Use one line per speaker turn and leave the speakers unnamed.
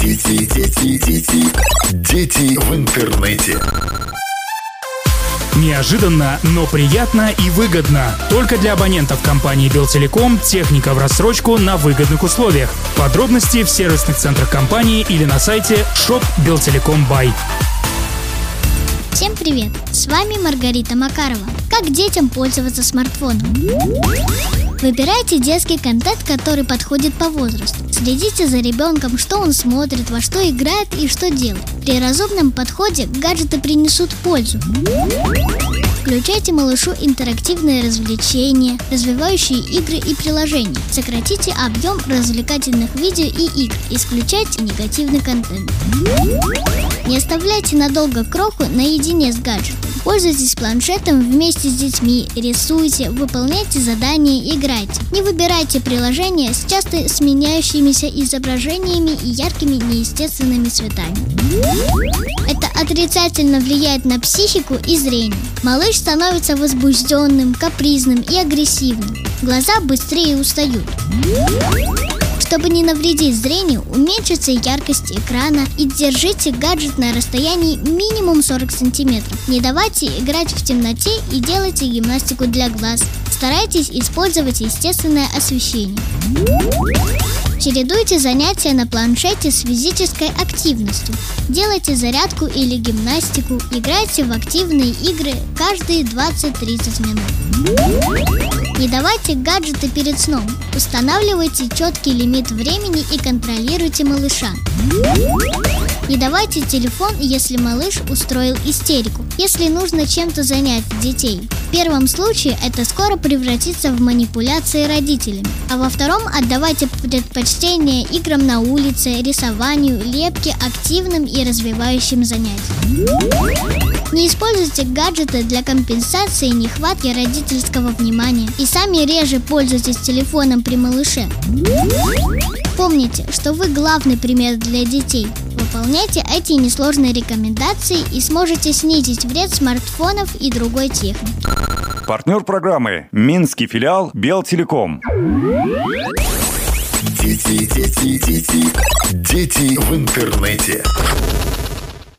Дети, дети, дети, дети в интернете.
Неожиданно, но приятно и выгодно. Только для абонентов компании Белтелеком техника в рассрочку на выгодных условиях. Подробности в сервисных центрах компании или на сайте shop Белтелеком Бай.
Всем привет! С вами Маргарита Макарова. Как детям пользоваться смартфоном? Выбирайте детский контент, который подходит по возрасту. Следите за ребенком, что он смотрит, во что играет и что делает. При разумном подходе гаджеты принесут пользу. Включайте малышу интерактивные развлечения, развивающие игры и приложения. Сократите объем развлекательных видео и игр. Исключайте негативный контент. Не оставляйте надолго кроху наедине с гаджетом. Пользуйтесь планшетом вместе с детьми, рисуйте, выполняйте задания, играйте. Не выбирайте приложения с часто сменяющимися изображениями и яркими неестественными цветами. Это отрицательно влияет на психику и зрение. Малыш становится возбужденным, капризным и агрессивным. Глаза быстрее устают. Чтобы не навредить зрению, уменьшите яркость экрана и держите гаджет на расстоянии минимум 40 сантиметров. Не давайте играть в темноте и делайте гимнастику для глаз. Старайтесь использовать естественное освещение. Чередуйте занятия на планшете с физической активностью. Делайте зарядку или гимнастику, играйте в активные игры каждые 20-30 минут. Не давайте гаджеты перед сном. Устанавливайте четкий лимит времени и контролируйте малыша. Не давайте телефон, если малыш устроил истерику. Если нужно чем-то занять детей. В первом случае это скоро превратится в манипуляции родителями. А во втором отдавайте предпочтение играм на улице, рисованию, лепке, активным и развивающим занятиям. Не используйте гаджеты для компенсации нехватки родительского внимания и сами реже пользуйтесь телефоном при малыше. Помните, что вы главный пример для детей. Выполняйте эти несложные рекомендации и сможете снизить вред смартфонов и другой техники.
Партнер программы Минский филиал Белтелеком.
Дети, дети, дети, дети в интернете.